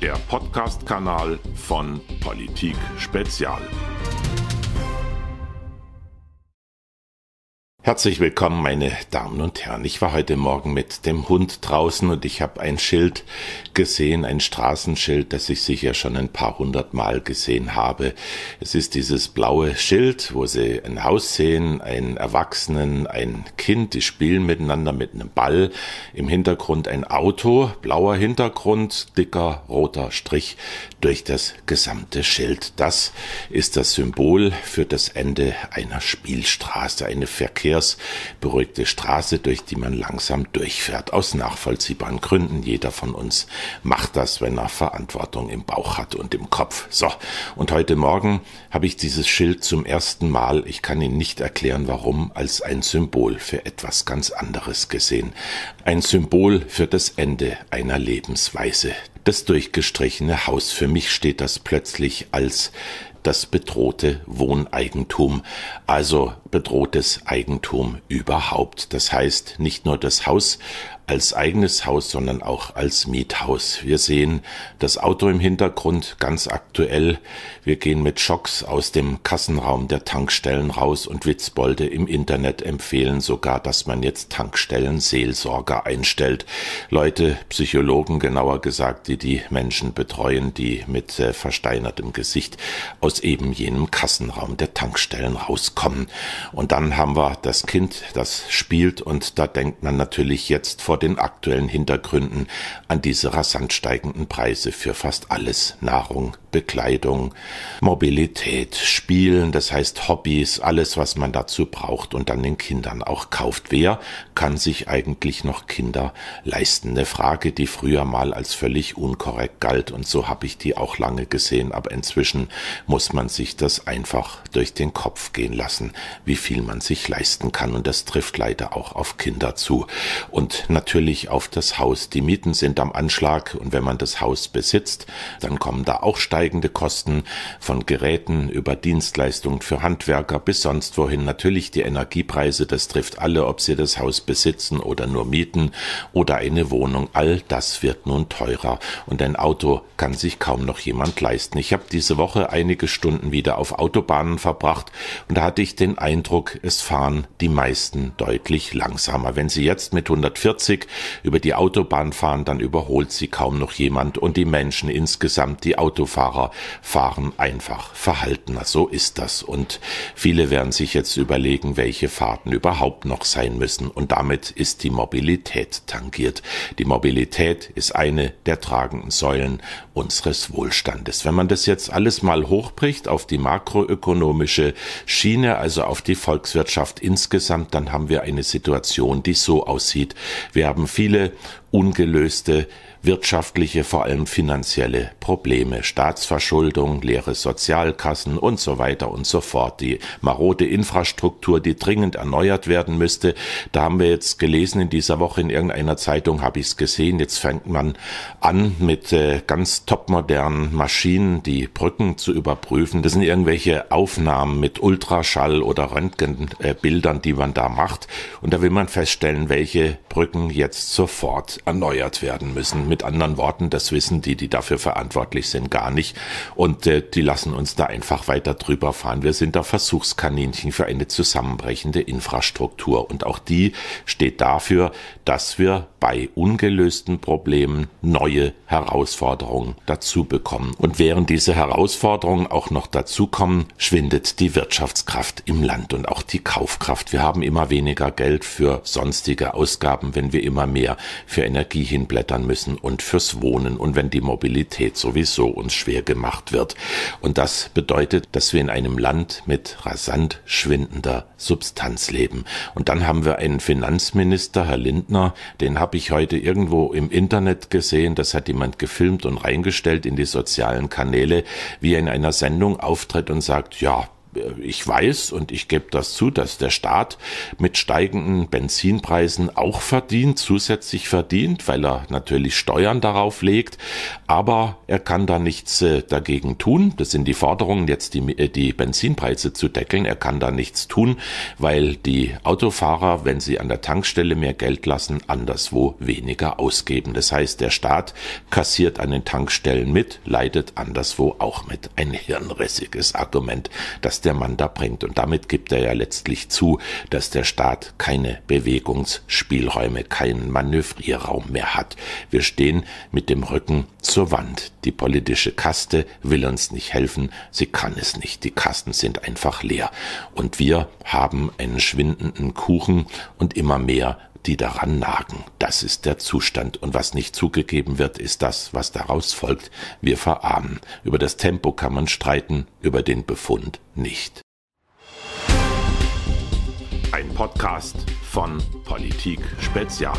der Podcast-Kanal von Politik Spezial. Herzlich willkommen, meine Damen und Herren. Ich war heute Morgen mit dem Hund draußen und ich habe ein Schild gesehen, ein Straßenschild, das ich sicher schon ein paar hundert Mal gesehen habe. Es ist dieses blaue Schild, wo Sie ein Haus sehen, einen Erwachsenen, ein Kind, die spielen miteinander mit einem Ball. Im Hintergrund ein Auto, blauer Hintergrund, dicker roter Strich durch das gesamte Schild. Das ist das Symbol für das Ende einer Spielstraße, eine Verkehr verkehrsberuhigte Straße, durch die man langsam durchfährt, aus nachvollziehbaren Gründen. Jeder von uns macht das, wenn er Verantwortung im Bauch hat und im Kopf. So, und heute Morgen habe ich dieses Schild zum ersten Mal, ich kann Ihnen nicht erklären warum, als ein Symbol für etwas ganz anderes gesehen. Ein Symbol für das Ende einer Lebensweise. Das durchgestrichene Haus. Für mich steht das plötzlich als das bedrohte Wohneigentum, also bedrohtes Eigentum überhaupt. Das heißt nicht nur das Haus als eigenes Haus, sondern auch als Miethaus. Wir sehen das Auto im Hintergrund ganz aktuell. Wir gehen mit Schocks aus dem Kassenraum der Tankstellen raus und Witzbolde im Internet empfehlen sogar, dass man jetzt Tankstellen-Seelsorger einstellt. Leute, Psychologen genauer gesagt, die die Menschen betreuen, die mit äh, versteinertem Gesicht aus eben jenem Kassenraum der Tankstellen rauskommen. Und dann haben wir das Kind, das spielt und da denkt man natürlich jetzt vor den aktuellen Hintergründen an diese rasant steigenden Preise für fast alles Nahrung, Bekleidung, Mobilität, Spielen, das heißt Hobbys, alles, was man dazu braucht und dann den Kindern auch kauft. Wer kann sich eigentlich noch Kinder leisten? Eine Frage, die früher mal als völlig unkorrekt galt und so habe ich die auch lange gesehen, aber inzwischen muss man sich das einfach durch den Kopf gehen lassen, wie viel man sich leisten kann und das trifft leider auch auf Kinder zu und natürlich auf das Haus. Die Mieten sind am Anschlag und wenn man das Haus besitzt, dann kommen da auch steigende Kosten von Geräten über Dienstleistungen für Handwerker bis sonst wohin. Natürlich die Energiepreise, das trifft alle, ob sie das Haus besitzen oder nur mieten oder eine Wohnung. All das wird nun teurer und ein Auto kann sich kaum noch jemand leisten. Ich habe diese Woche einige Stunden wieder auf Autobahnen verbracht und da hatte ich den Eindruck, es fahren die meisten deutlich langsamer. Wenn Sie jetzt mit 140 über die Autobahn fahren, dann überholt sie kaum noch jemand und die Menschen insgesamt, die Autofahrer, Fahrer fahren einfach verhaltener. So ist das. Und viele werden sich jetzt überlegen, welche Fahrten überhaupt noch sein müssen. Und damit ist die Mobilität tangiert. Die Mobilität ist eine der tragenden Säulen unseres Wohlstandes. Wenn man das jetzt alles mal hochbricht auf die makroökonomische Schiene, also auf die Volkswirtschaft insgesamt, dann haben wir eine Situation, die so aussieht. Wir haben viele ungelöste wirtschaftliche, vor allem finanzielle Probleme, Staatsverschuldung, leere Sozialkassen und so weiter und so fort. Die marode Infrastruktur, die dringend erneuert werden müsste. Da haben wir jetzt gelesen in dieser Woche in irgendeiner Zeitung, habe ich es gesehen. Jetzt fängt man an mit äh, ganz topmodernen Maschinen die Brücken zu überprüfen. Das sind irgendwelche Aufnahmen mit Ultraschall oder Röntgenbildern, äh, die man da macht. Und da will man feststellen, welche Brücken jetzt sofort erneuert werden müssen mit anderen Worten, das wissen die, die dafür verantwortlich sind, gar nicht. Und äh, die lassen uns da einfach weiter drüber fahren. Wir sind da Versuchskaninchen für eine zusammenbrechende Infrastruktur. Und auch die steht dafür, dass wir bei ungelösten Problemen neue Herausforderungen dazu bekommen. Und während diese Herausforderungen auch noch dazukommen, schwindet die Wirtschaftskraft im Land und auch die Kaufkraft. Wir haben immer weniger Geld für sonstige Ausgaben, wenn wir immer mehr für Energie hinblättern müssen und fürs Wohnen und wenn die Mobilität sowieso uns schwer gemacht wird. Und das bedeutet, dass wir in einem Land mit rasant schwindender Substanz leben. Und dann haben wir einen Finanzminister, Herr Lindner, den habe ich heute irgendwo im Internet gesehen, das hat jemand gefilmt und reingestellt in die sozialen Kanäle, wie er in einer Sendung auftritt und sagt, ja, ich weiß und ich gebe das zu, dass der Staat mit steigenden Benzinpreisen auch verdient, zusätzlich verdient, weil er natürlich Steuern darauf legt, aber er kann da nichts äh, dagegen tun. Das sind die Forderungen, jetzt die, äh, die Benzinpreise zu deckeln. Er kann da nichts tun, weil die Autofahrer, wenn sie an der Tankstelle mehr Geld lassen, anderswo weniger ausgeben. Das heißt, der Staat kassiert an den Tankstellen mit, leidet anderswo auch mit. Ein hirnrissiges Argument, das der Mann da bringt. Und damit gibt er ja letztlich zu, dass der Staat keine Bewegungsspielräume, keinen Manövrierraum mehr hat. Wir stehen mit dem Rücken zur Wand. Die politische Kaste will uns nicht helfen, sie kann es nicht. Die Kasten sind einfach leer. Und wir haben einen schwindenden Kuchen und immer mehr die daran nagen. Das ist der Zustand. Und was nicht zugegeben wird, ist das, was daraus folgt. Wir verarmen. Über das Tempo kann man streiten, über den Befund nicht. Ein Podcast von Politik Spezial.